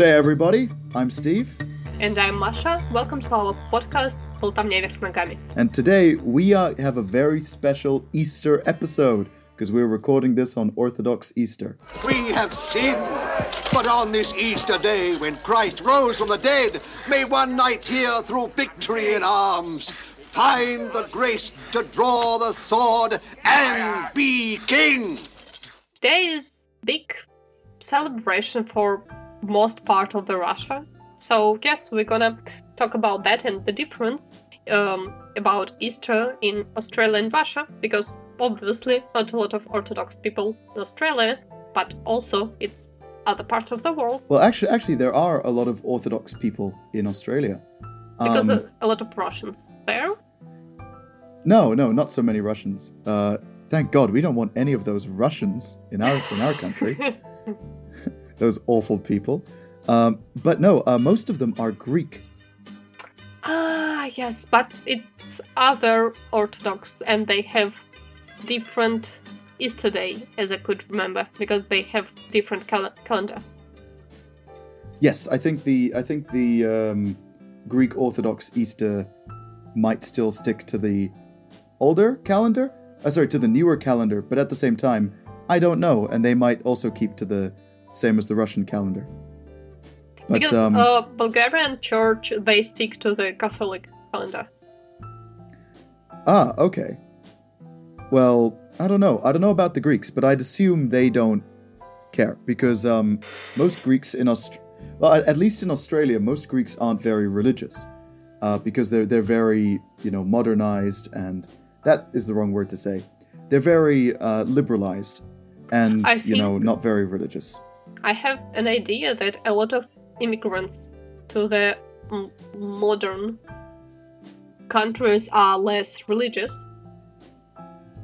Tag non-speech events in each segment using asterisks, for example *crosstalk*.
G'day, everybody. I'm Steve. And I'm Masha. Welcome to our podcast, And today we are, have a very special Easter episode because we're recording this on Orthodox Easter. We have sinned, but on this Easter day when Christ rose from the dead, may one knight here through victory in arms find the grace to draw the sword and be king. Today is big celebration for most part of the Russia. So yes, we're gonna talk about that and the difference um, about Easter in Australia and Russia because obviously not a lot of Orthodox people in Australia, but also it's other parts of the world. Well, actually, actually, there are a lot of Orthodox people in Australia. Because Um, a, a lot of Russians there. no, no, not so many Russians. Uh, thank God, we don't want any of those Russians in our in our country. *laughs* those awful people. Um, but no, uh, most of them are Greek. Ah, yes, but it's other Orthodox and they have different Easter day, as I could remember, because they have different cal- calendar. Yes, I think the I think the um, Greek Orthodox Easter might still stick to the older calendar. Uh, sorry, to the newer calendar, but at the same time, I don't know, and they might also keep to the same as the Russian calendar. But because um, uh, Bulgarian church they stick to the Catholic calendar. ah, okay. Well, I don't know. I don't know about the Greeks, but I'd assume they don't care because um, most Greeks in Aust- well, at- least in Australia, most Greeks aren't very religious uh, because they're they're very you know modernized and that is the wrong word to say. They're very uh, liberalized and I you know not very religious. I have an idea that a lot of immigrants to the m- modern countries are less religious.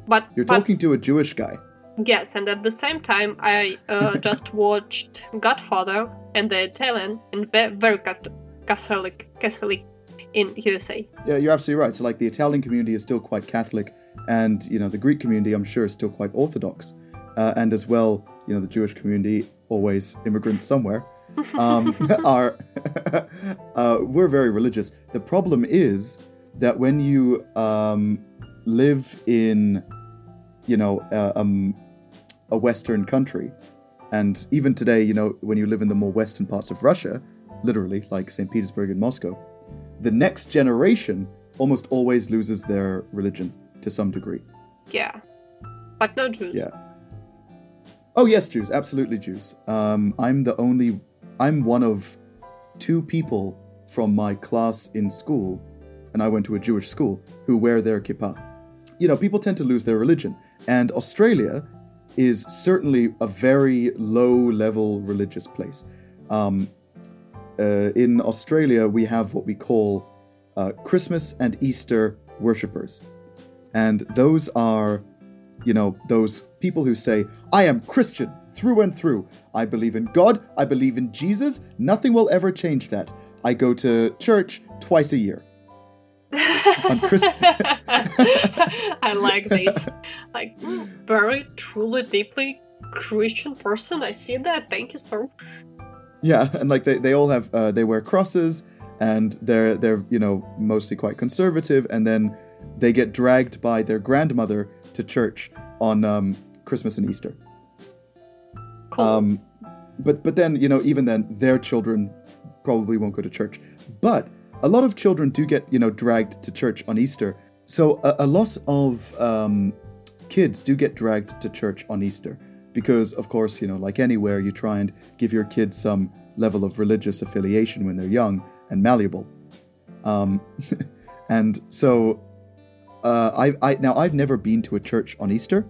But You're but- talking to a Jewish guy. Yes, and at the same time, I uh, *laughs* just watched Godfather and the Italian and ve- very Catholic Catholic in USA. Yeah, you're absolutely right. So like the Italian community is still quite Catholic, and you know the Greek community, I'm sure, is still quite Orthodox, uh, and as well, you know the Jewish community, always immigrants somewhere, *laughs* um, *laughs* are *laughs* uh, we're very religious. The problem is that when you um, live in, you know, uh, um, a Western country, and even today, you know, when you live in the more Western parts of Russia, literally like St. Petersburg and Moscow, the next generation almost always loses their religion to some degree. Yeah, but no Jews. Yeah. Oh yes, Jews, absolutely Jews. Um, I'm the only, I'm one of two people from my class in school, and I went to a Jewish school who wear their kippah. You know, people tend to lose their religion, and Australia is certainly a very low-level religious place. Um, uh, in Australia, we have what we call uh, Christmas and Easter worshippers. And those are, you know, those people who say, I am Christian through and through. I believe in God. I believe in Jesus. Nothing will ever change that. I go to church twice a year. *laughs* On Chris- *laughs* I like this. Like very truly deeply Christian person. I see that. Thank you, sir. Yeah, and like they, they all have uh, they wear crosses and they're they're you know mostly quite conservative and then they get dragged by their grandmother to church on um, Christmas and Easter. Cool. Um, but but then you know even then their children probably won't go to church. But a lot of children do get you know dragged to church on Easter. So a, a lot of um, kids do get dragged to church on Easter because of course you know like anywhere you try and give your kids some level of religious affiliation when they're young and malleable. Um, *laughs* and so uh, I, I now I've never been to a church on Easter,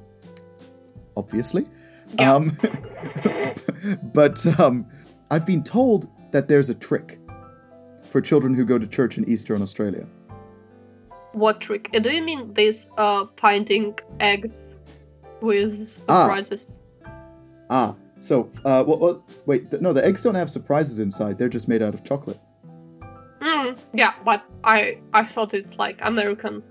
obviously. Yeah. Um, *laughs* but um, I've been told that there's a trick for children who go to church in Easter in Australia. what trick? Uh, Do you mean this uh finding eggs with Ah. surprises? Ah, so uh, well, well, wait, th- no, the eggs don't have surprises inside. They're just made out of chocolate. Mm, yeah, but I I thought it's like American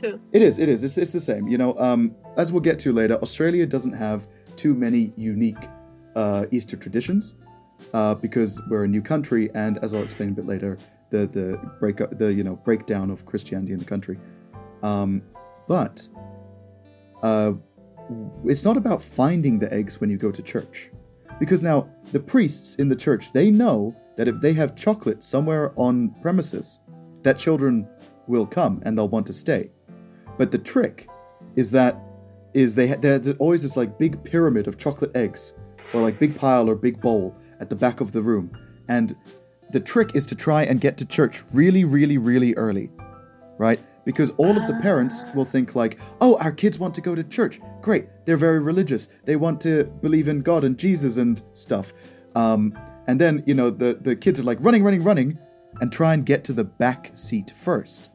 too. It is, it is. It's, it's the same. You know, um, as we'll get to later, Australia doesn't have too many unique uh, Easter traditions. uh, because we're a new country, and as I'll explain a bit later, the the break the you know breakdown of Christianity in the country. Um, but uh, it's not about finding the eggs when you go to church, because now the priests in the church they know that if they have chocolate somewhere on premises, that children will come and they'll want to stay. But the trick is that is they there's always this like big pyramid of chocolate eggs or like big pile or big bowl at the back of the room. And the trick is to try and get to church really really really early right? Because all of the parents will think like oh our kids want to go to church. Great. They're very religious. They want to believe in god and jesus and stuff. Um, and then you know the the kids are like running running running and try and get to the back seat first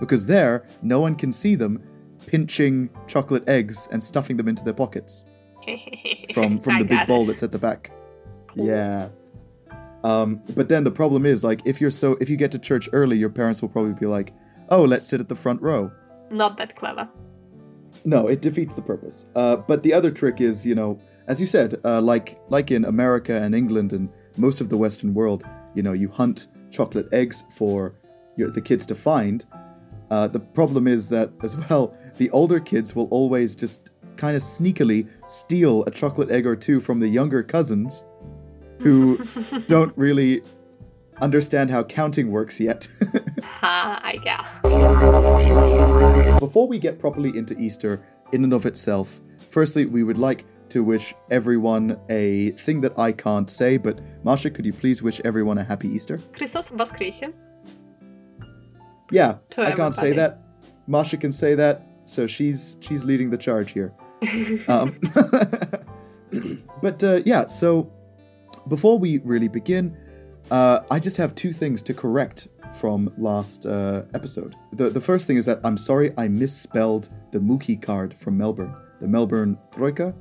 because there no one can see them pinching chocolate eggs and stuffing them into their pockets *laughs* from from the big bowl that's at the back. Yeah. Um, but then the problem is like if you're so if you get to church early, your parents will probably be like, "Oh, let's sit at the front row." Not that clever. No, it defeats the purpose. Uh, but the other trick is, you know, as you said, uh, like like in America and England and most of the Western world, you know, you hunt chocolate eggs for your, the kids to find. Uh, the problem is that, as well, the older kids will always just kind of sneakily steal a chocolate egg or two from the younger cousins who *laughs* don't really understand how counting works yet. *laughs* uh, yeah. Before we get properly into Easter, in and of itself, firstly, we would like to wish everyone a thing that I can't say, but Masha, could you please wish everyone a happy Easter? Christos Voskresien. Yeah, I can't say that. Masha can say that, so she's she's leading the charge here. *laughs* um, *laughs* but uh, yeah, so before we really begin, uh, I just have two things to correct from last uh, episode. The the first thing is that I'm sorry I misspelled the Mookie card from Melbourne. The Melbourne Troika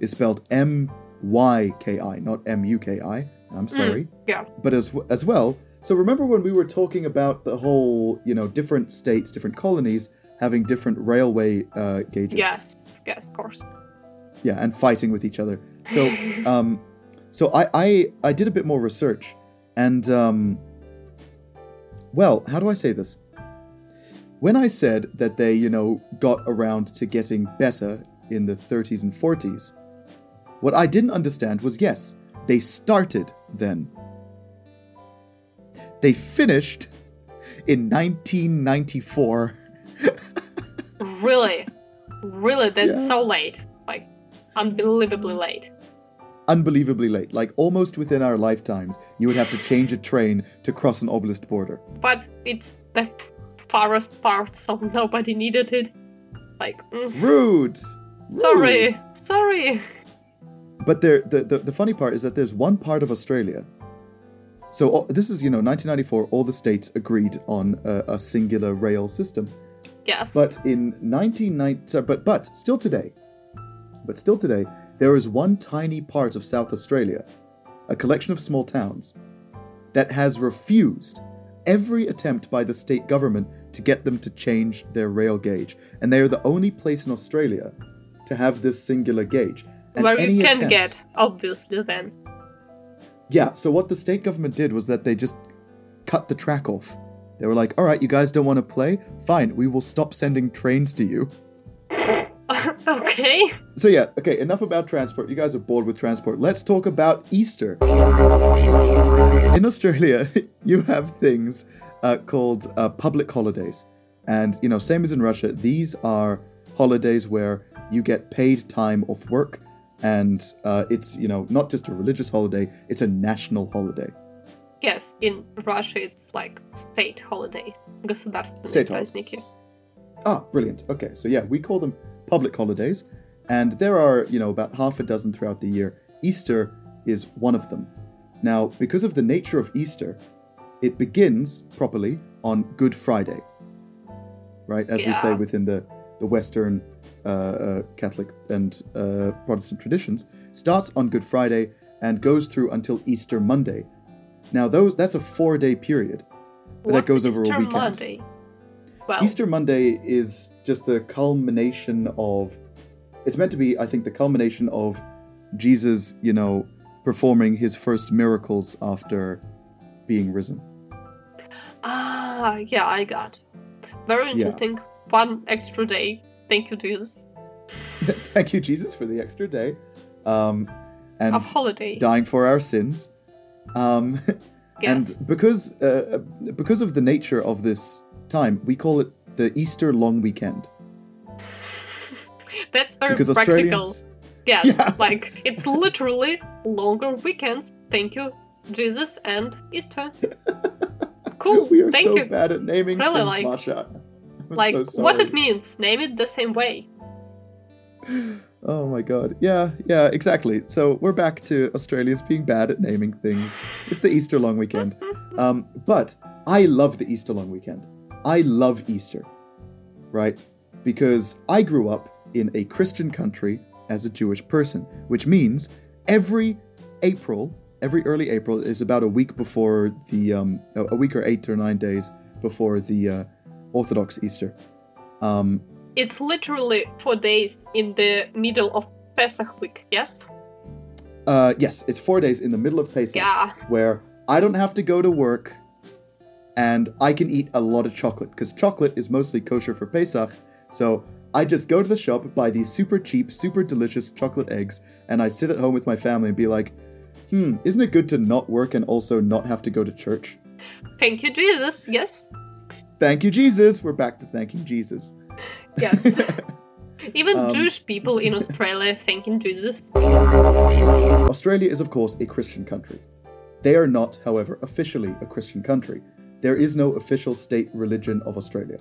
is spelled M Y K I, not M U K I. I'm sorry Yeah. but as as well. So remember when we were talking about the whole, you know, different states, different colonies having different railway uh, gauges. Yes. Yes, of course. Yeah, and fighting with each other. So, *laughs* um, so I, I I did a bit more research, and um, well, how do I say this? When I said that they, you know, got around to getting better in the 30s and 40s, what I didn't understand was yes, they started then. They finished in 1994. Really? Really? That's Yeah. so late. Like, unbelievably late. Unbelievably late, like almost within our lifetimes, you would have to change a train to cross an oblast border. But it's the farthest part, so nobody needed it. Like, mm, Rude! sorry. Sorry. But there, the, the, the funny part is that there's one part of Australia. So all, this is, you know, 1994, all the states agreed on a, a singular rail system. Yes. But in 1990, but but still today, but still today, there is one tiny part of South Australia, a collection of small towns, that has refused every attempt by the state government to get them to change their rail gauge, and they are the only place in Australia to have this singular gauge. And Where you can attempt- get, obviously, then. Yeah, so what the state government did was that they just cut the track off. They were like, all right, you guys don't want to play? Fine, we will stop sending trains to you. *laughs* okay. So, yeah, okay, enough about transport. You guys are bored with transport. Let's talk about Easter. In Australia, *laughs* you have things uh, called uh, public holidays. And, you know, same as in Russia, these are holidays where you get paid time off work and uh, it's you know not just a religious holiday; it's a national holiday. Yes, in Russia, it's like state holiday. State holidays. Ah, brilliant. Okay, so yeah, we call them public holidays, and there are you know about half a dozen throughout the year. Easter is one of them. Now, because of the nature of Easter, it begins properly on Good Friday, right? As yeah. we say within the the Western Catholic and uh, Protestant traditions, starts on Good Friday and goes through until Easter Monday. Now, those that's a four day period that goes over a Easter weekend. Monday? Well, Easter Monday is just the culmination of. It's meant to be, I think, the culmination of Jesus, you know, performing his first miracles after being risen. Ah, yeah, I got. Very Yeah. interesting. One extra day. Thank you, Jesus. *laughs* Thank you, Jesus, for the extra day. Um, and A holiday. dying for our sins. Um, *laughs* Yeah. And because uh, because of the nature of this time, we call it the Easter long weekend. That's very Because practical. Australians, *laughs* Yeah. like it's literally longer weekends. Thank you, Jesus and Easter. Cool. we are Thank so you. bad at naming Really, things, like- Masha. Like so what it means. Name it the same way. *gasps* Oh my god. Yeah, yeah, exactly. So we're back to Australians being bad at naming things. It's the Easter long weekend. *laughs* Um, but I love the Easter long weekend. I love Easter, right? Because I grew up in a Christian country as a Jewish person, which means every April, every early April is about a week before the, um, a a week or eight or nine days before the uh, Orthodox Easter. Um, It's literally four days in the middle of Pesach week. Yes. Uh, yes, it's four days in the middle of Pesach, Yeah. where I don't have to go to work, and I can eat a lot of chocolate because chocolate is mostly kosher for Pesach. So I just go to the shop, buy these super cheap, super delicious chocolate eggs, and I sit at home with my family and be like, "Hmm, isn't it good to not work and also not have to go to church?" Thank you, Jesus. Yes. Thank you, Jesus. We're back to thanking Jesus. Yes. *laughs* Even Um, Jewish people in Australia thanking Jesus. Australia is, of course, a Christian country. They are not, however, officially a Christian country. There is no official state religion of Australia.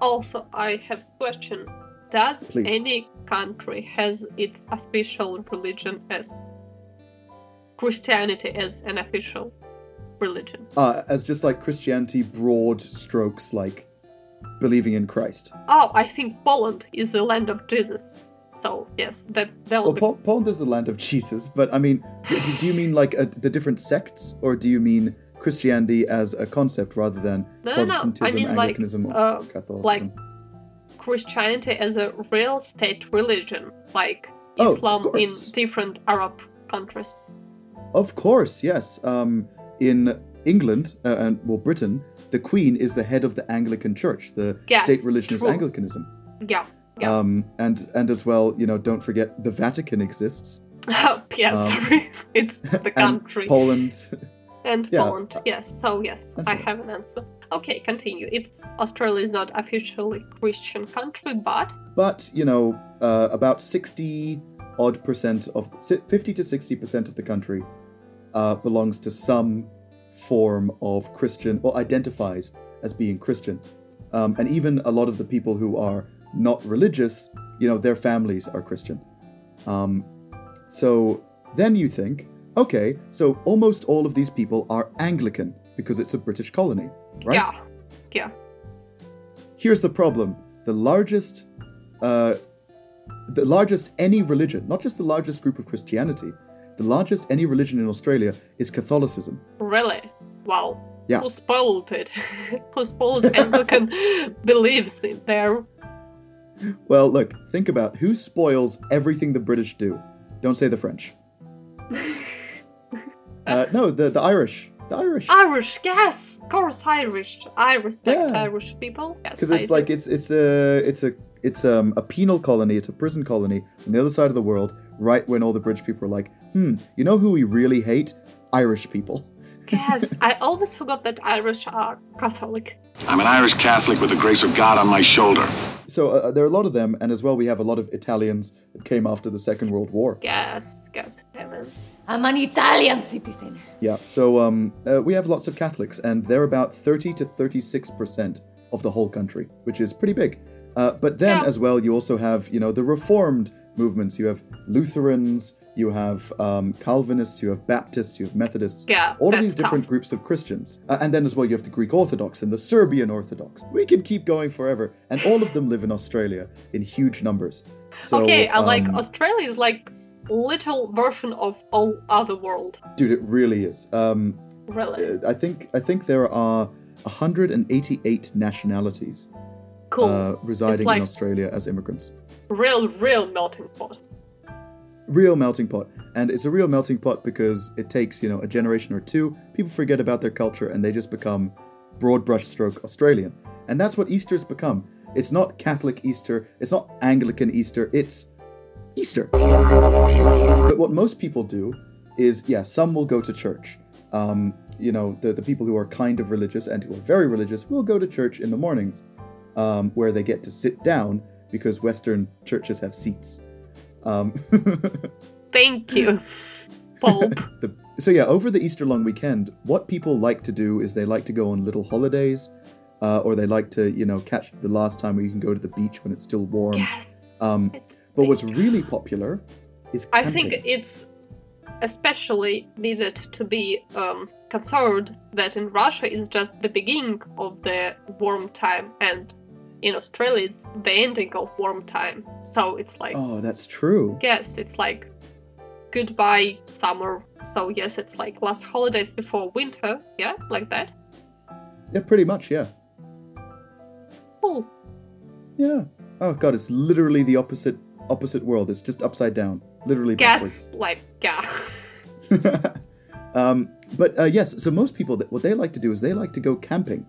Also, I have a question. Does Please. any country has its official religion as Christianity as an official religion? Uh, as just like Christianity, broad strokes like believing in Christ. Oh, I think Poland is the land of Jesus. So yes, that that will Well, be Pol- Poland is the land of Jesus, but I mean, do, do you mean like uh the different sects, or do you mean Christianity as a concept rather than No, no, no. I Protestantism, mean, like, Anglicanism, or uh, Catholicism? Christianity as a real state religion, like Oh, Islam in different Arab countries. Of course, yes. Um, in England uh, and well, Britain, the Queen is the head of the Anglican Church. The Yeah, state religion is true. Anglicanism. Yeah, yeah. Um, and and as well, you know, don't forget the Vatican exists. *laughs* Oh yes, um, sorry. *laughs* it's the and country. Poland. *laughs* And Yeah. Poland, yes. So yes, That's I right. have an answer. Okay, continue. If Australia is not officially Christian country, but But you know, uh, about sixty odd percent of fifty to sixty percent of the country uh, belongs to some form of Christian or identifies as being Christian. Um, and even a lot of the people who are not religious, you know, their families are Christian. Um, so then you think, okay, so almost all of these people are Anglican because it's a British colony, right? yeah, yeah. Here's the problem: the largest, uh, the largest any religion, not just the largest group of Christianity, the largest any religion in Australia is Catholicism. Really? Wow. Yeah. Who spoiled it? *laughs* Who spoiled Anglican *laughs* beliefs in there? Well, look, think about who spoils everything the British do. Don't say the French. *laughs* Uh, no, the the Irish. The Irish. Irish, yes, of course, Irish. I respect Yeah. Irish people. Yes, because I it's do. like it's it's a it's a it's um, a penal colony, it's a prison colony on the other side of the world. Right when all the British people are like, hmm, you know who we really hate? Irish people. *laughs* yes, I always forgot that Irish are Catholic. I'm an Irish Catholic with the grace of God on my shoulder. So uh, there are a lot of them, and as well we have a lot of Italians that came after the Second World War. Yes, yes. I'm an Italian citizen. Yeah, so um, uh, we have lots of Catholics, and they're about 30 to 36 percent of the whole country, which is pretty big. Uh, but then, Yeah. as well, you also have, you know, the Reformed movements. You have Lutherans, you have um, Calvinists, you have Baptists, you have Methodists. Yeah, all of these different groups of Christians. Uh, and then, as well, you have the Greek Orthodox and the Serbian Orthodox. We could keep going forever, and all of them live in Australia in huge numbers. So, okay, I like um, Australia is like little version of all other world. dude, it really is. Um, Really Uh, I think I think there are 188 nationalities cool. uh, residing like- in Australia as immigrants. real, real melting pot. Real melting pot. And it's a real melting pot because it takes, you know, a generation or two. People forget about their culture and they just become broad brushstroke Australian. And that's what Easter's become. It's not Catholic Easter, it's not Anglican Easter, it's Easter. But what most people do is, yeah, some will go to church. Um, you know, the, the people who are kind of religious and who are very religious will go to church in the mornings, um, where they get to sit down because Western churches have seats. Um, *laughs* Thank you, Pope. *laughs* the, so yeah, over the Easter long weekend, what people like to do is they like to go on little holidays, uh, or they like to, you know, catch the last time where you can go to the beach when it's still warm. yes. Um, but what's really popular is I think it's especially needed to be um, concerned that in Russia it's just the beginning of the warm time, and in Australia it's the ending of warm time. So it's like, Oh, that's true. yes, it's like goodbye summer. So yes, it's like last holidays before winter. Yeah, like that. Yeah, pretty much. Yeah, Cool. yeah. Oh god, it's literally the opposite opposite world. It's just upside down, literally backwards. *laughs* like yeah. *laughs* um, but uh, yes, so most people, what they like to do is they like to go camping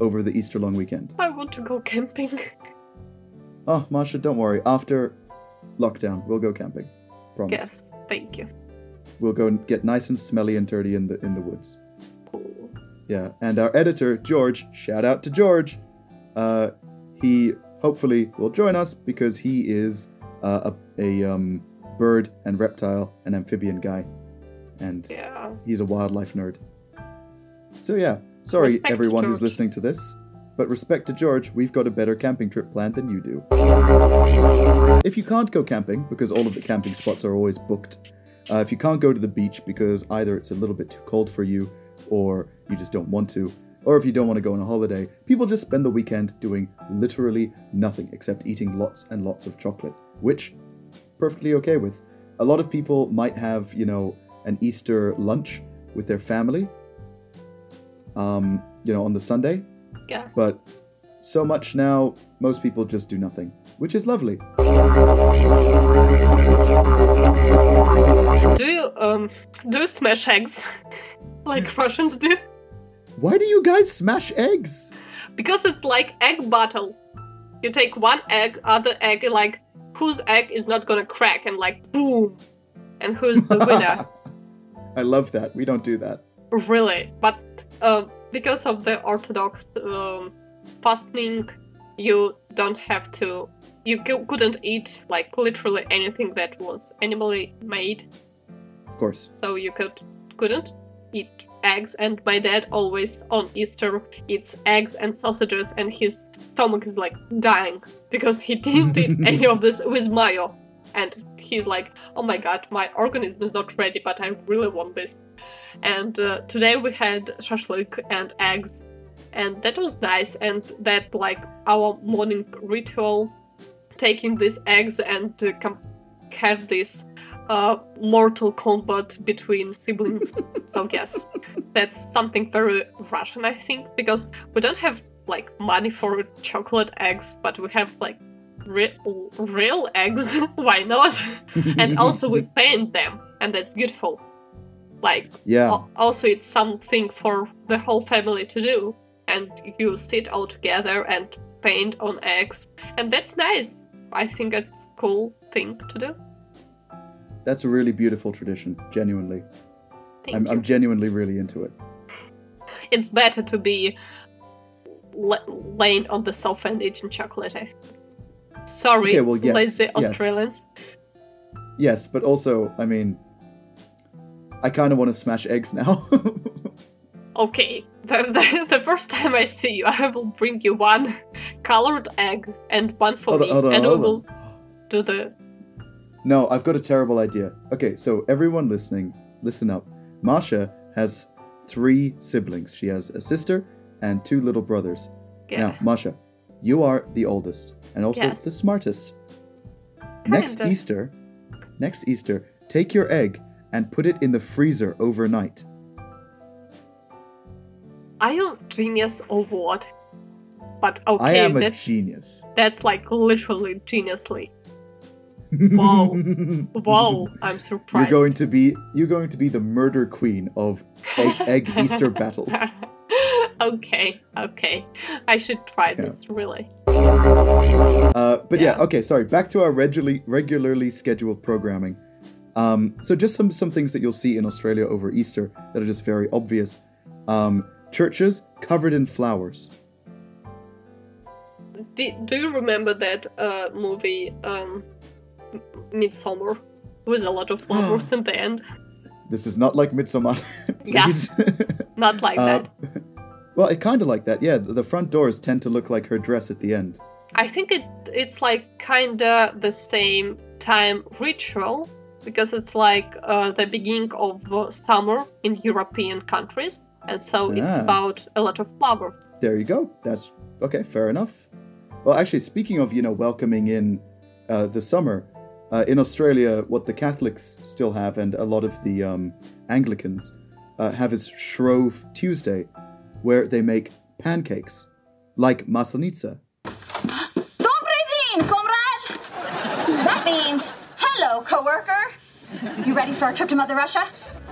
over the Easter long weekend. I want to go camping. *laughs* Oh, Masha, don't worry. After lockdown, we'll go camping. Promise. yes, thank you. We'll go and get nice and smelly and dirty in the in the woods. Cool. Yeah, and our editor George, shout out to George. Uh, he hopefully will join us because he is uh, a, a um, bird and reptile and amphibian guy, and Yeah. he's a wildlife nerd. So yeah, sorry everyone who's listening to this, but respect to George, we've got a better camping trip planned than you do. If you can't go camping because all of the camping spots are always booked, uh, if you can't go to the beach because either it's a little bit too cold for you, or you just don't want to, or if you don't want to go on a holiday, people just spend the weekend doing literally nothing except eating lots and lots of chocolate, which perfectly okay with. A lot of people might have, you know, an Easter lunch with their family, um, you know, on the Sunday, Yeah. but so much now, most people just do nothing, which is lovely. Do you um do you smash eggs *laughs* like Russians do? Why do you guys smash eggs? Because it's like egg battle. You take one egg, other egg, like whose egg is not gonna crack, and like boom, and who's the winner? *laughs* I love that. We don't do that. really, but uh, because of the Orthodox um, fasting, you don't have to. You c- couldn't eat like literally anything that was animally made. Of course. so you could couldn't eat eggs and my dad always on easter eats eggs and sausages and his stomach is like dying because he didn't eat *laughs* any of this with mayo and he's like oh my god my organism is not ready but i really want this and uh, today we had shashlik and eggs and that was nice and that like our morning ritual taking these eggs and uh, com- have this uh, mortal combat between siblings. *laughs* so yes, that's something very Russian, I think, because we don't have like money for chocolate eggs, but we have like re- real eggs. *laughs* Why not? *laughs* and also we paint them, and that's beautiful. Like Yeah. also it's something for the whole family to do, and you sit all together and paint on eggs, and that's nice. I think it's a cool thing to do. That's a really beautiful tradition, genuinely. Thank I'm, you. I'm genuinely really into it. it's better to be la- laying on the sofa and eating chocolate. Sorry, Okay, well, yes, lazy yes. Australians. Yes, but also, I mean, I kind of want to smash eggs now. *laughs* Okay, the, the, the first time I see you, I will bring you one colored egg and one for hold on, me, hold on, and we will on. do the. No, I've got a terrible idea. Okay, so everyone listening, listen up. Masha has three siblings. She has a sister and two little brothers. Yeah. Now, Masha, you are the oldest and also Yes. the smartest. Next Kinda. Easter, next Easter, take your egg and put it in the freezer overnight. Are you genius or what? But I okay, am a that's genius. that's like literally geniusly. *laughs* Wow. Wow, I'm surprised. You're going to be you're going to be the murder queen of egg, egg *laughs* Easter battles. *laughs* okay, okay. I should try Yeah. this, really. Uh, but yeah. Yeah. okay. Sorry. Back to our regularly regularly scheduled programming. Um, so just some some things that you'll see in Australia over Easter that are just very obvious. Um, churches covered in flowers. Do, do you remember that uh, movie, um, Midsommar, with a lot of flowers *gasps* in the end? This is not like Midsommar. *laughs* Please. *laughs* Not like Uh, that. well, it kind of like that. Yeah, the front doors tend to look like her dress at the end. I think it it's like kinda the same time ritual because it's like uh, the beginning of summer in European countries, and so Ah. it's about a lot of flowers. There you go. That's okay. Fair enough. Well, actually, speaking of you know welcoming in uh, the summer, uh, in Australia, what the Catholics still have, and a lot of the um, Anglicans uh, have is Shrove Tuesday, where they make pancakes like maslenitsa. *gasps* Dobry dzień, comrade! That means, hello, coworker. You ready for our trip to Mother Russia?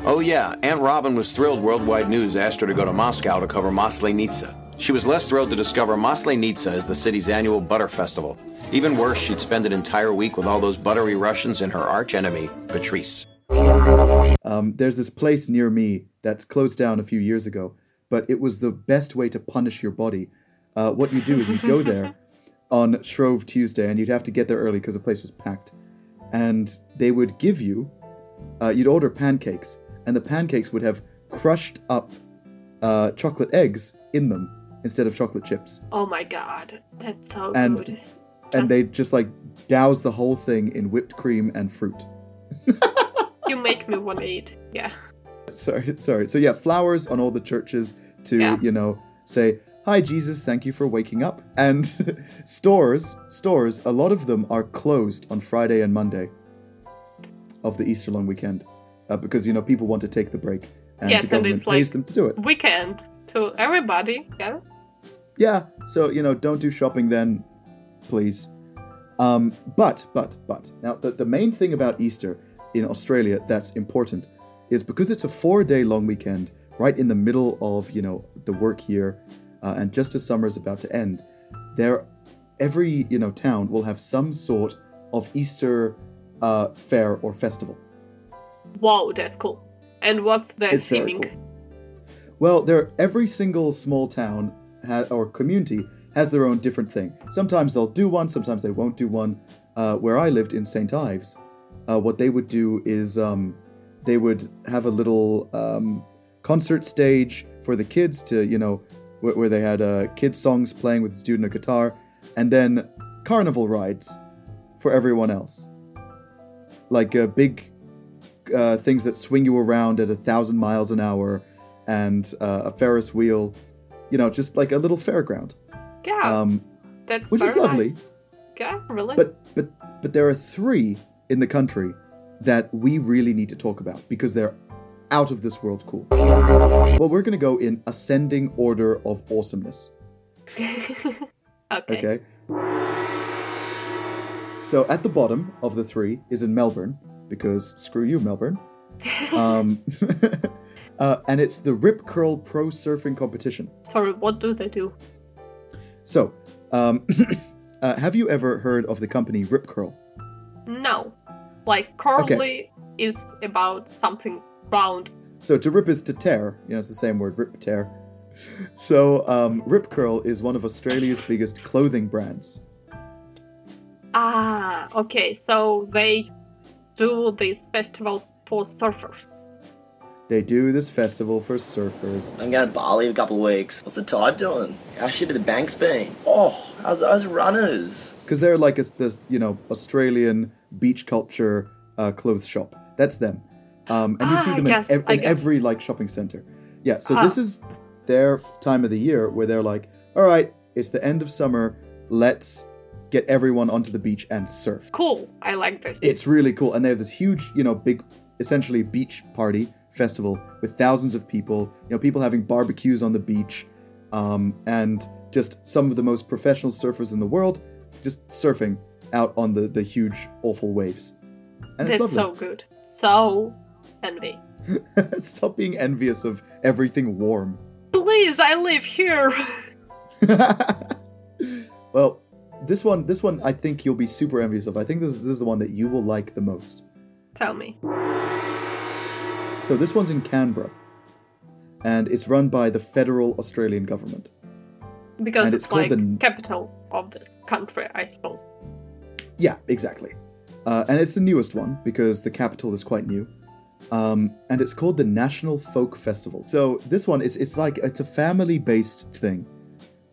Oh, yeah. Aunt Robin was thrilled Worldwide News asked her to go to Moscow to cover Maslenitsa. She was less thrilled to discover Maslenitsa is the city's annual butter festival. Even worse, she'd spend an entire week with all those buttery Russians and her arch enemy, Patrice. Um, there's this place near me that's closed down a few years ago, but it was the best way to punish your body. Uh, what you do is you go there *laughs* on Shrove Tuesday, and you'd have to get there early because the place was packed. And they would give you, uh, you'd order pancakes, and the pancakes would have crushed up uh, chocolate eggs in them instead of chocolate chips. Oh my god, that's so And- good. And they just like douse the whole thing in whipped cream and fruit. *laughs* You make me want to eat. Yeah. sorry, sorry. So yeah, flowers on all the churches to Yeah. you know say hi Jesus, thank you for waking up. And *laughs* stores, stores, a lot of them are closed on Friday and Monday of the Easter long weekend uh, because you know people want to take the break and Yes, the and government it's like- pays them to do it. Weekend to everybody. Yeah. Yeah, so you know, don't do shopping then, please. Um, but, but, but now the, the main thing about Easter in Australia that's important is because it's a four-day long weekend, right in the middle of you know the work year, uh, and just as summer is about to end, there, every you know town will have some sort of Easter uh, fair or festival. Wow, that's cool. And what's the It's very cool. Well, there every single small town ha- or community has their own different thing. Sometimes they'll do one, sometimes they won't do one. Uh, where I lived in St. Ives, uh, what they would do is um, they would have a little um, concert stage for the kids to, you know, where, where they had uh, kids songs playing with a student a guitar, and then carnival rides for everyone else, like uh, big uh, things that swing you around at a thousand miles an hour and uh, a Ferris wheel, you know, just like a little fairground, Yeah, um, that's which is lovely. Nice. Yeah, really. But but but there are three in the country that we really need to talk about because they're out of this world cool. Well, we're going to go in ascending order of awesomeness. *laughs* okay. Okay. So at the bottom of the three is in Melbourne because screw you, Melbourne. *laughs* Um, *laughs* uh, and it's the Rip Curl Pro Surfing Competition. Sorry, what do they do? So, um, *coughs* uh, have you ever heard of the company Rip Curl? No. Like curly is about something round. So to rip is to tear. You know, it's the same word, rip tear. So um, Rip Curl is one of Australia's biggest clothing brands. Ah, okay. So they do this festival for surfers. They do this festival for surfers. I'm going to Bali in a couple of weeks. What's the tide doing? How shit are the banks been? Oh, how's those runners? because they're like a, this, you know, Australian beach culture uh, clothes shop. That's them, um, and you Ah, see them guess, in, ev- in every like shopping center. Yeah, so Ah. this is their time of the year where they're like, all right, it's the end of summer, let's get everyone onto the beach and surf. Cool. I like this. It's really cool, and they have this huge, you know, big, essentially beach party festival with thousands of people. You know, people having barbecues on the beach, um, and just some of the most professional surfers in the world just surfing out on the the huge awful waves, and it's That's lovely. so good. So envy. *laughs* Stop being envious of everything warm. Please, I live here. *laughs* well, this one, this one, I think you'll be super envious of. I think this, this is the one that you will like the most. Tell me. So this one's in Canberra, and it's run by the federal Australian government. Because And it's, it's called like the- capital of the country, I suppose. Yeah, exactly. Uh, and it's the newest one because the capital is quite new. Um, and it's called the National Folk Festival. So this one is it's like it's a family-based thing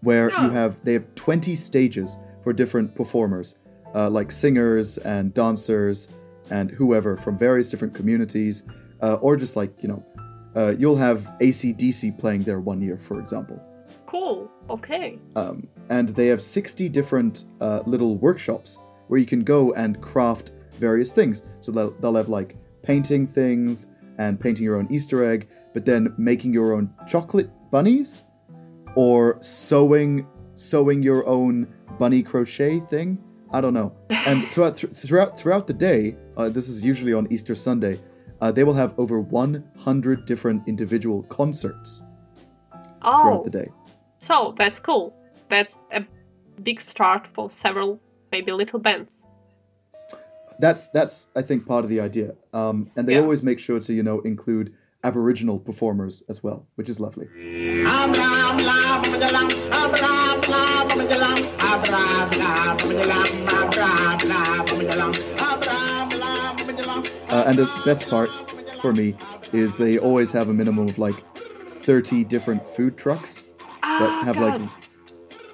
where you Oh. have they have 20 stages for different performers, uh, like singers and dancers and whoever from various different communities, uh, or just like you know, uh, you'll have ACDC playing there one year, for example. Cool. Okay. um, and they have 60 different uh, little workshops where you can go and craft various things. So they'll, they'll have like painting things and painting your own Easter egg, but then making your own chocolate bunnies or sewing sewing your own bunny crochet thing. I don't know. And *laughs* throughout th- throughout throughout the day, uh, this is usually on Easter Sunday. Uh, they will have over 100 different individual concerts throughout Oh, the day. so that's cool. That's a big start for several, maybe little bands. That's that's I think part of the idea. Um, and they Yeah. always make sure to you know include Aboriginal performers as well, which is lovely. Uh, and the best part for me is they always have a minimum of like thirty different food trucks that Ah, have God. like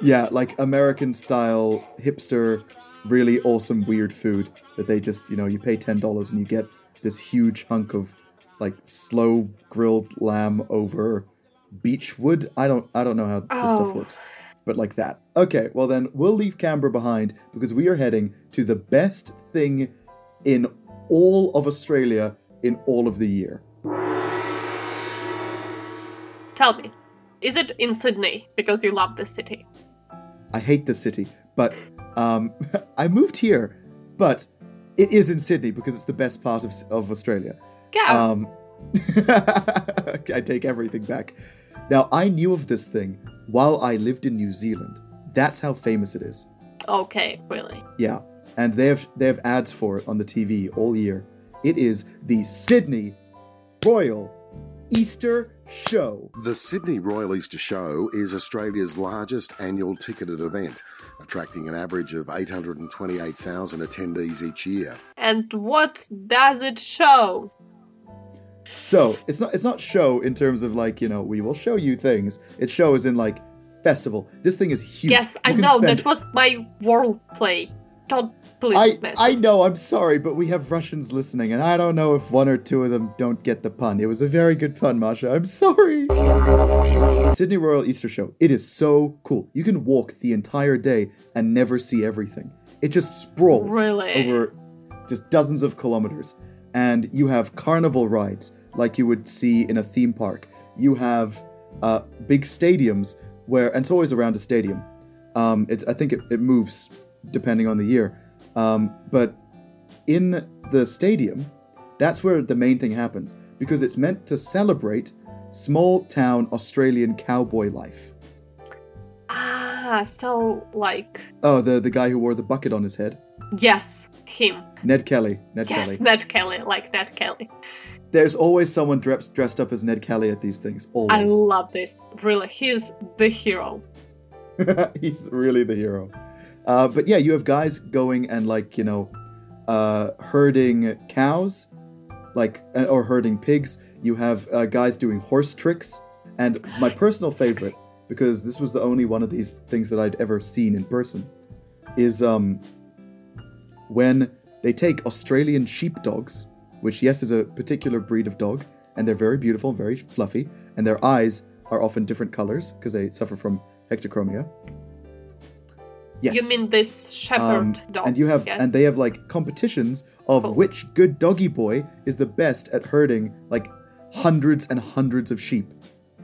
yeah like American style hipster, really awesome weird food that they just you know you pay ten dollars and you get this huge hunk of like slow grilled lamb over beech wood. I don't I don't know how this stuff Oh. works. But like that. Okay, well then we'll leave Canberra behind because we are heading to the best thing in all of Australia in all of the year. Tell me, is it in Sydney because you love the city? I hate the city, but um, *laughs* I moved here, but it is in Sydney because it's the best part of, of Australia. Yeah. Um, *laughs* I take everything back. Now, I knew of this thing while I lived in New Zealand. That's how famous it is. okay, really. Yeah, and they have they have ads for it on the TV all year. It is the Sydney Royal Easter Show. The Sydney Royal Easter Show is Australia's largest annual ticketed event, attracting an average of 828,000 attendees each year. And what does it show? So it's not it's not show in terms of like you know we will show you things. It shows in like festival. This thing is huge. Yes, I You can know spend- that was my world play. Please I. I know. I'm sorry, but we have Russians listening, and I don't know if one or two of them don't get the pun. It was a very good pun, Masha. I'm sorry. Sydney Royal Easter Show. It is so cool. You can walk the entire day and never see everything. It just sprawls Really? over just dozens of kilometers, and you have carnival rides like you would see in a theme park. You have uh, big stadiums where, and it's always around a stadium. Um, it's I think it, it moves depending on the year, um, but in the stadium, that's where the main thing happens because it's meant to celebrate small town Australian cowboy life. Ah, so like Oh, the the guy who wore the bucket on his head, yes, him. Ned Kelly. Ned Yes, Kelly. Ned Kelly, like Ned Kelly. There's always someone dressed dressed up as Ned Kelly at these things. Always. I love this. Really, he's the hero. *laughs* He's really the hero. Uh, but yeah, you have guys going and like you know, uh, herding cows, like or herding pigs. You have uh, guys doing horse tricks, and my personal favorite, because this was the only one of these things that I'd ever seen in person, is um, when they take Australian sheepdogs, which yes is a particular breed of dog, and they're very beautiful, very fluffy, and their eyes are often different colors because they suffer from hexachromia. Yes. You mean this shepherd Um, dog? and you have yes? and they have like competitions of Cool. which good doggy boy is the best at herding like hundreds and hundreds of sheep.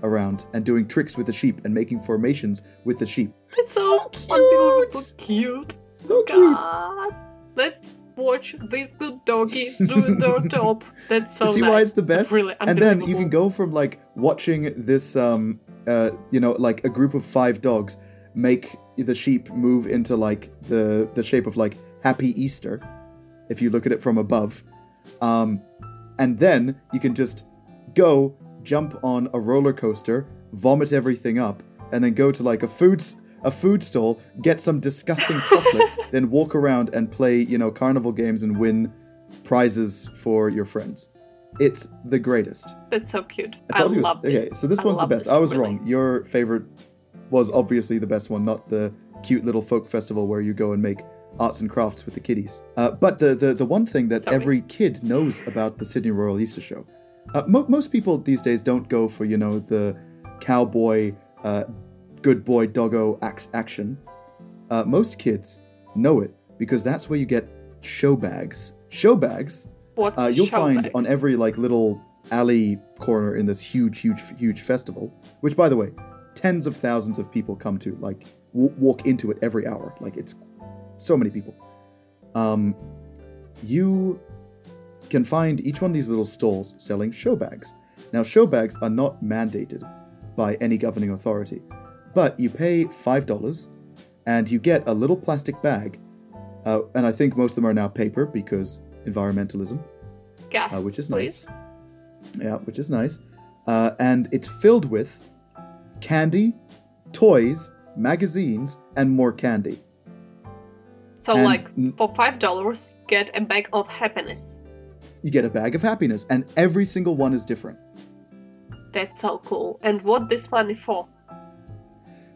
around and doing tricks with the sheep and making formations with the sheep. *laughs* It's so, cute. So cute. So cute. God. Let's watch this good doggy do their *laughs* job. That's so See nice. why it's the best? Really and then you can go from like watching this, um, uh, you know, like a group of five dogs make the sheep move into like the the shape of like Happy Easter, if you look at it from above, um, and then you can just go jump on a roller coaster, vomit everything up, and then go to like a food a food stall, get some disgusting *laughs* chocolate, then walk around and play you know carnival games and win prizes for your friends. It's the greatest. That's so cute. I it was- okay, so this I one's the best. I was really. wrong. Your favorite was obviously the best one, not the cute little folk festival where you go and make arts and crafts with the kiddies. Uh, but the, the the one thing that every kid knows about the Sydney Royal Easter Show, uh, mo- most people these days don't go for you know the cowboy, uh, good boy doggo ac- action. Uh, most kids know it because that's where you get show bags. Show bags What's uh, you'll show find bag? on every like little alley corner in this huge, huge, huge festival. Which, by the way, tens of thousands of people come to. Like, w- walk into it every hour. Like, it's so many people. Um, you can find each one of these little stalls selling show bags. Now, show bags are not mandated by any governing authority, but you pay five dollars, and you get a little plastic bag. Uh, and I think most of them are now paper because environmentalism Gas, uh, which is please. nice. Yeah, which is nice. Uh, and it's filled with candy, toys, magazines, and more candy. So And like for five dollars, get a bag of happiness. You get a bag of happiness, and every single one is different. That's so cool. And what this money for?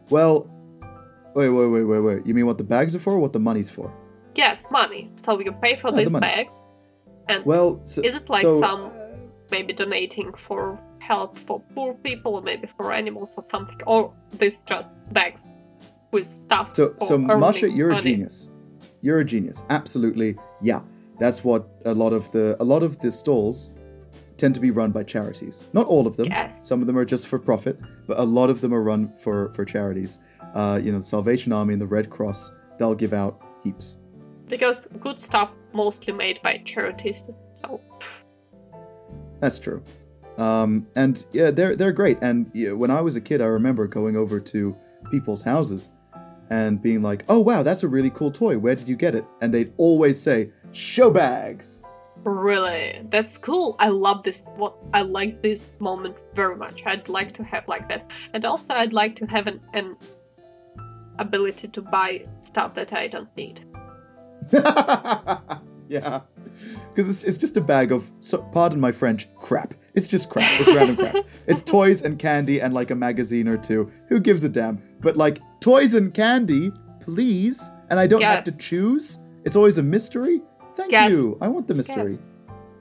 Well, wait, wait, wait, wait, wait. You mean what the bags are for, or what the money's for? Yes, money. So you pay for oh, the this bag, and Well, so, is it like so, some maybe donating for help for poor people, or maybe for animals or something, or this just bags with stuff? So, so Masha, you're a genius. You're a genius. Absolutely, yeah. That's what a lot of the a lot of the stalls tend to be run by charities. Not all of them. Yes. Some of them are just for profit, but a lot of them are run for for charities. Uh, you know, the Salvation Army and the Red Cross. They'll give out heaps. Because good stuff mostly made by charities. So That's true. Um, and yeah, they're they're great. And yeah, when I was a kid, I remember going over to people's houses and being like, "Oh wow, that's a really cool toy. Where did you get it?" And they'd always say, "Show bags." really, that's cool. I love this. What I like this moment very much. I'd like to have like that, and also I'd like to have an, an ability to buy stuff that I don't need. *laughs* yeah, because it's, it's just a bag of, so, pardon my French, crap. It's just crap. It's random crap. It's toys and candy and like a magazine or two. Who gives a damn? But like toys and candy, please. And I don't Yeah. have to choose. It's always a mystery. Thank Yes. you. I want the mystery.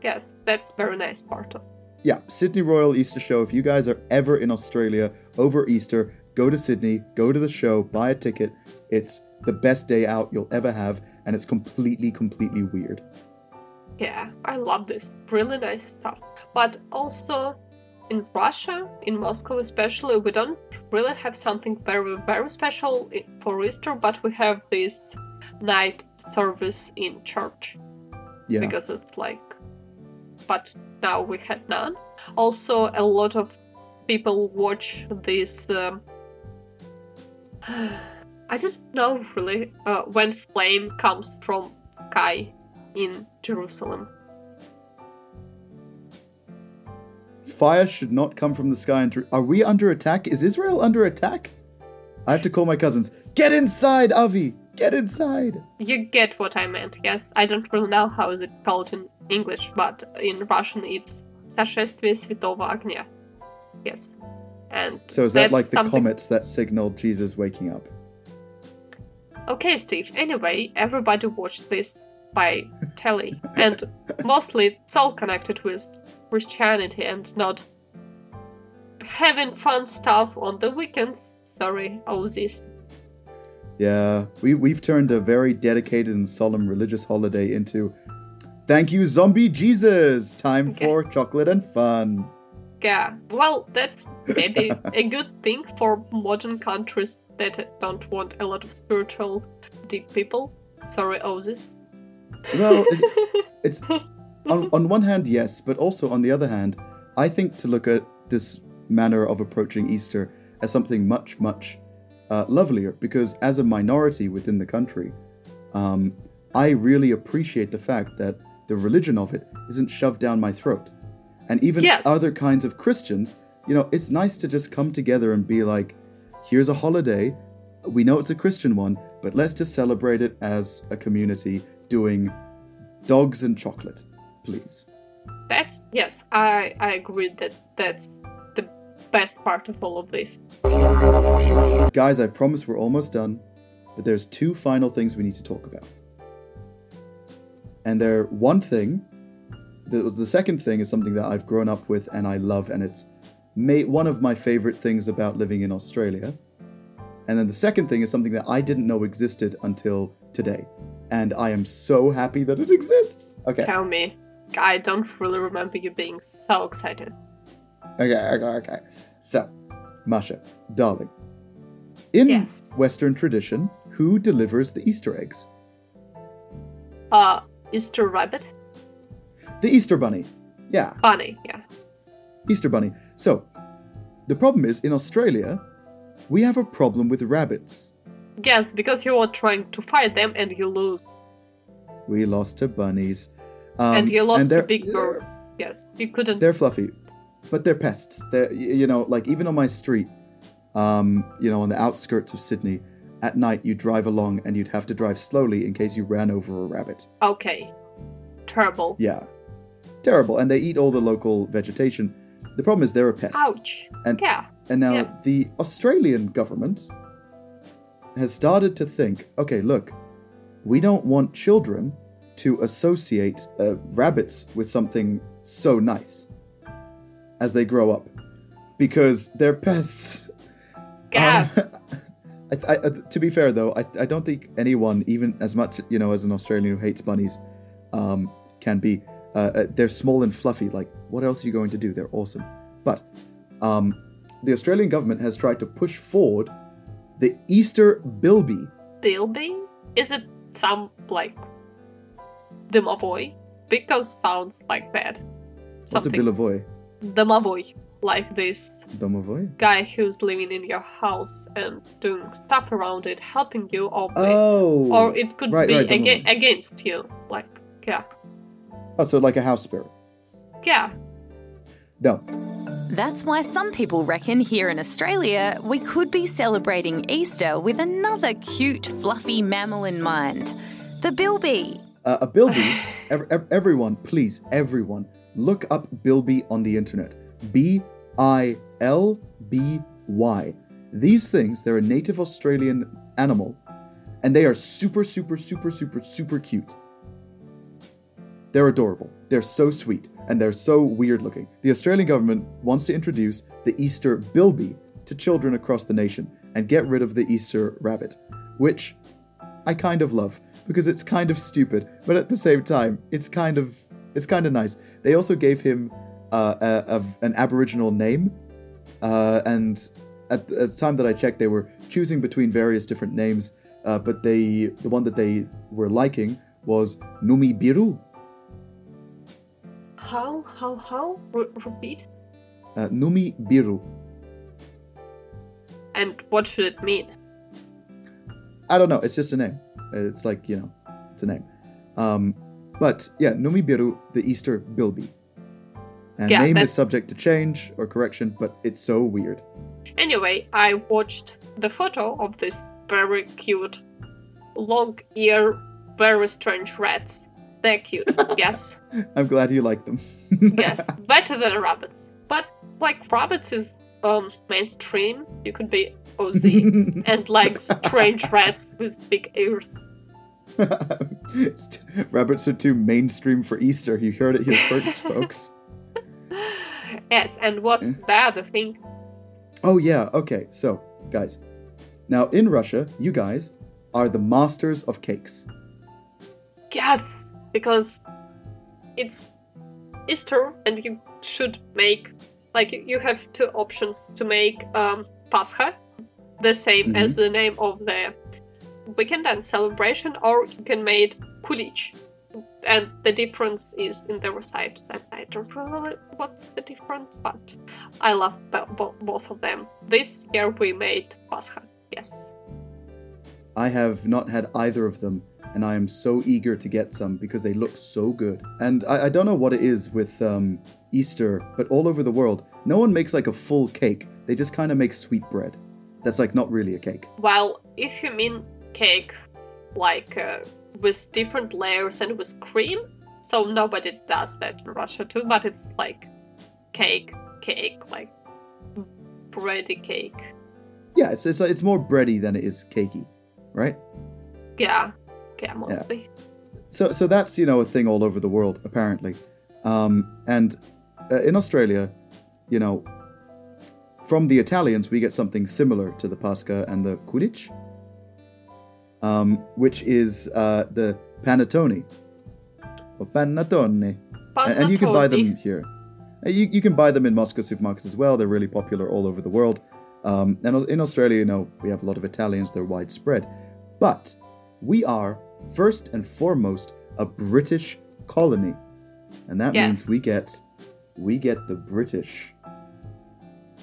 Yes, that's very nice part of. Yeah, Sydney Royal Easter Show. If you guys are ever in Australia over Easter, go to Sydney, go to the show, buy a ticket. It's the best day out you'll ever have, and it's completely, completely weird. Yeah, I love this. Really nice stuff. But also in Russia, in Moscow especially, we don't really have something very, very special for Easter, but we have this night service in church Yeah. because it's like. But now we had none. Also, a lot of people watch this. Um, *sighs* I don't know really uh, when flame comes from sky in Jerusalem. fire should not come from the sky and. Are we under attack? Is Israel under attack? I have to call my cousins. Get inside, Avi! Get inside! You get what I meant, yes. I don't really know how is it called in English, but in Russian it's Святого Огня. Yes. And so is that like the something... comets that signaled Jesus waking up? Okay, Steve. Anyway, everybody watched this by telly, *laughs* and mostly it's all connected with Christianity and not having fun stuff on the weekends. Sorry, this. Yeah, we we've turned a very dedicated and solemn religious holiday into thank you, zombie Jesus. Time Okay. for chocolate and fun. Yeah. Well, that's maybe a good thing for modern countries that don't want a lot of spiritual deep people. Sorry, Aussies. Well, it's, *laughs* it's on, on one hand, yes, but also on the other hand, I think to look at this manner of approaching Easter as something much, much uh, lovelier because as a minority within the country, um, I really appreciate the fact that the religion of it isn't shoved down my throat. And even other kinds of Christians, you know, it's nice to just come together and be like, here's a holiday. We know it's a Christian one, but let's just celebrate it as a community doing dogs and chocolate, please. That's yes, I I agree that that's the best part of all of this. Guys, I promise we're almost done, but there's two final things we need to talk about. And they're one thing, the, the second thing is something that I've grown up with and I love, and it's ma- one of my favorite things about living in Australia. And then the second thing is something that I didn't know existed until today. And I am so happy that it exists. Okay. Tell me, I don't really remember you being so excited. Okay, okay, okay. So, Masha, darling, in Yes. Western tradition, who delivers the Easter eggs? Uh, Easter rabbit, The Easter Bunny. Yeah, bunny, yeah. Easter Bunny. So, the problem is in Australia, we have a problem with rabbits. Yes, because you were trying to fight them and you lose, We lost to bunnies. Um, and you lost they're- to big birds. Yes, you couldn't. They're fluffy, but they're pests. They're, you know, like even on my street, um, you know, on the outskirts of Sydney, at night you'd drive along and you'd have to drive slowly in case you ran over a rabbit. Okay, terrible. Yeah. Terrible. And they eat all the local vegetation. The problem is they're a pest. Ouch. And Yeah. and now yeah. the Australian government has started to think, okay, look, we don't want children to associate uh, rabbits with something so nice as they grow up because they're *laughs* pests. Yeah. Um, *laughs* I, I, uh, to be fair, though, I, I don't think anyone, even as much you know as an Australian who hates bunnies, um, can be. Uh, uh, they're small and fluffy. Like, what else are you going to do? They're awesome. But um, the Australian government has tried to push forward the Easter bilby. Bilby? Is it some like Domovoy? Because sounds like that. What's a Something- bilavoy? Domovoy, like this Domovoy? guy who's living in your house and doing stuff around it, helping you, or Oh. or it could right, be right, aga- domovoy. against you. Like, yeah, Oh, so like a house spirit. yeah. No. That's why some people reckon here in Australia we could be celebrating Easter with another cute, fluffy mammal in mind the bilby. Uh, a bilby. *sighs* ev- ev- everyone, please, everyone, look up bilby on the internet. B I L B Y. These things, they're a native Australian animal, and they are super, super, super, super, super cute. They're adorable. They're so sweet, and they're so weird looking. The Australian government wants to introduce the Easter bilby to children across the nation and get rid of the Easter rabbit, which I kind of love because it's kind of stupid, but at the same time, it's kind of it's kind of nice. They also gave him uh, a, a, an Aboriginal name, uh, and at the, at the time that I checked, they were choosing between various different names, uh, but they the one that they were liking was Numi Biru. How, how, how? Re- repeat. Uh, Numi Biru. And what should it mean? I don't know. It's just a name. It's like you know, it's a name. Um, but yeah, Numi Biru, the Easter Bilby. And Yeah, name that's- is subject to change or correction, but it's so weird. Anyway, I watched the photo of this very cute, long ear, very strange rats. They're cute, *laughs* yes, I'm glad you like them. *laughs* yes, better than rabbits. But like rabbits is um mainstream. You could be Aussie *laughs* and like strange rats with big ears. *laughs* T- Rabbits are too mainstream for Easter. You heard it here first, *laughs* folks. Yes, and what's the other thing? Oh, yeah, okay, so, guys. Now, in Russia, you guys are the masters of cakes. Yes, because it's Easter and you should make like you have two options to make um, Pascha, the same as Mhm. the name of the weekend and celebration, or you can make Kulich. And the difference is in the recipes, and I don't really know what's the difference, but I love bo- bo- both of them. This year we made Pascha, yes. I have not had either of them, and I am so eager to get some because they look so good. And I, I don't know what it is with um, Easter, but all over the world, no one makes like a full cake. They just kind of make sweet bread. That's like not really a cake. Well, if you mean cake, like uh, with different layers and with cream, so nobody does that in Russia too, but it's like cake, cake, like bready cake. Yeah, it's it's, it's more bready than it is cakey, right? Yeah, yeah, mostly. So so that's you know a thing all over the world apparently, um, and uh, in Australia, you know, from the Italians we get something similar to the Pascha and the kulich, um, which is uh, the panettone, or panettone, and, and you can buy them here. Uh, You, you can buy them in Moscow supermarkets as well. They're really popular all over the world. Um, and in Australia, you know, we have a lot of Italians. They're widespread, but we are first and foremost a British colony, and that Yeah. means we get we get the British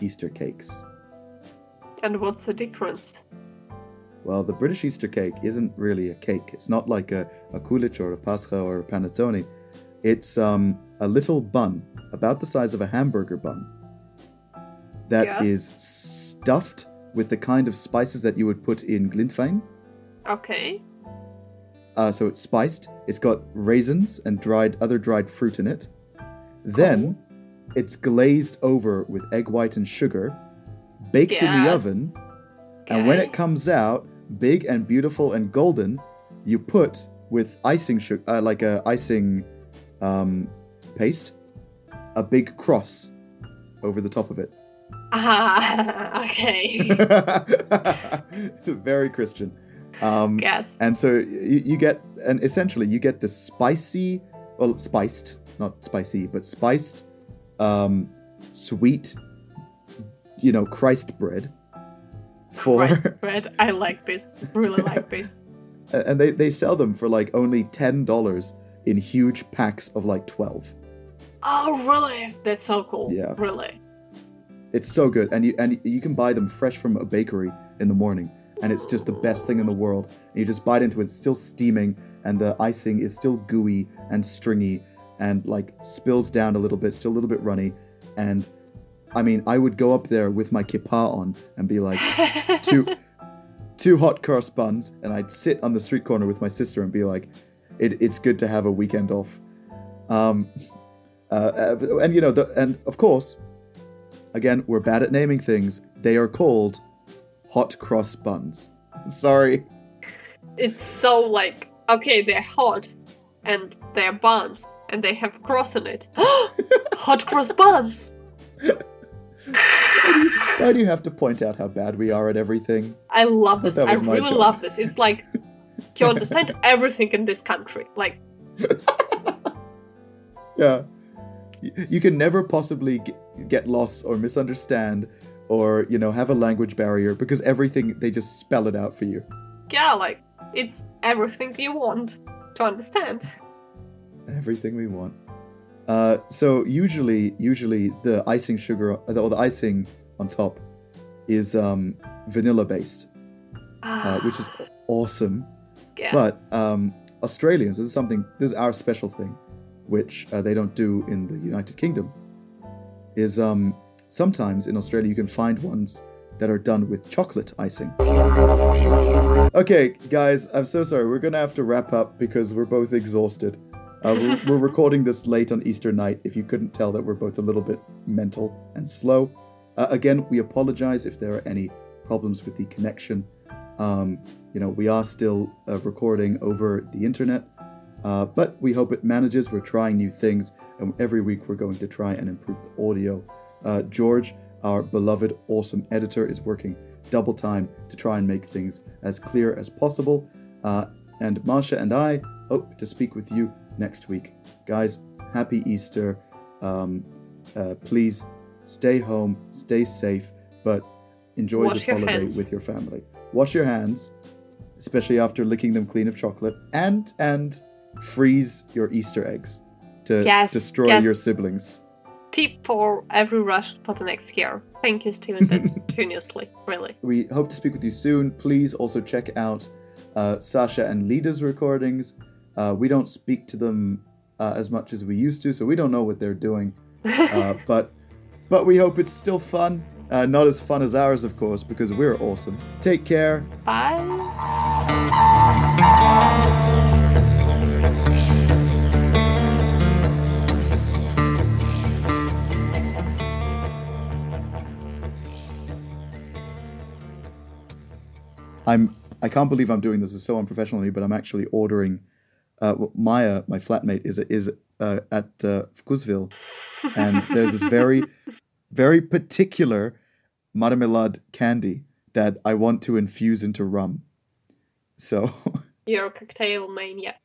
Easter cakes. And what's the difference? Well, the British Easter cake isn't really a cake. It's not like a, a kulich or a pascha or a panettone. It's um, a little bun, about the size of a hamburger bun, that is Yeah. stuffed with the kind of spices that you would put in Glintwein. Okay. Uh, so it's spiced. It's got raisins and dried other dried fruit in it. Then it's glazed over with egg white and sugar, baked in the Yeah. oven, and when it comes out big and beautiful and golden, you put with icing sugar, uh, like a icing um, paste, a big cross over the top of it. Ah, *laughs* okay. *laughs* Very Christian. Um, Yes. And so you, you get, and essentially you get the spicy, well, spiced, not spicy, but spiced, um, sweet, you know, Christ bread. For bread. *laughs* I like this. Really like this. and they, they sell them for like only ten dollars in huge packs of like twelve. Oh, really? That's so cool. Yeah. Really. It's so good, and you and you can buy them fresh from a bakery in the morning, and it's just the best thing in the world. And you just bite into it, it's still steaming, and the icing is still gooey and stringy, and like spills down a little bit, still a little bit runny, and I mean, I would go up there with my kippah on and be like, *laughs* two two hot cross buns, and I'd sit on the street corner with my sister and be like, it, "It's good to have a weekend off." Um, uh, uh, and you know, the, and of course, again, we're bad at naming things. They are called hot cross buns. *laughs* Sorry. It's so like okay, they're hot and they're buns and they have cross in it. *gasps* *laughs* hot cross buns. *laughs* Why do you have to point out how bad we are at everything? I love that I really job. love this. It's like *laughs* you understand everything in this country. Like *laughs* Yeah. You can never possibly get lost or misunderstand or, you know, have a language barrier because everything, they just spell it out for you. yeah, like it's everything you want to understand. Everything we want. Uh, so usually, usually the icing sugar or the icing on top is um, vanilla based, uh, which is awesome. Yeah. But um, Australians, this is something. This is our special thing, which uh, they don't do in the United Kingdom. Is um, sometimes in Australia you can find ones that are done with chocolate icing. Okay, guys, I'm so sorry. We're gonna have to wrap up because we're both exhausted. Uh, we're, we're recording this late on Easter night. If you couldn't tell that we're both a little bit mental and slow. Uh, again, we apologize if there are any problems with the connection. Um, you know, we are still uh, recording over the internet, uh, but we hope it manages. We're trying new things, and every week we're going to try and improve the audio. Uh, George, our beloved, awesome editor, is working double time to try and make things as clear as possible. Uh, and Masha and I hope to speak with you next week. Guys, happy Easter. Um, uh, please stay home, stay safe, but enjoy Wash this holiday hands. with your family. Wash your hands, especially after licking them clean of chocolate, and and freeze your Easter eggs to Yes, destroy yes. your siblings. Tip for every rush for the next year. Thank you, Steven. Geniusly, *laughs* really. We hope to speak with you soon. Please also check out uh, Sasha and Lida's recordings. Uh, we don't speak to them uh, as much as we used to, so we don't know what they're doing. *laughs* Uh, but but we hope it's still fun. Uh, not as fun as ours, of course, because we're awesome. Take care. Bye. I'm I can't believe I'm doing this. It's so unprofessional of me, but I'm actually ordering. Uh, Maya, my flatmate, is is uh, at uh, and there's this very, *laughs* very particular marmelade candy that I want to infuse into rum. So Your cocktail mania.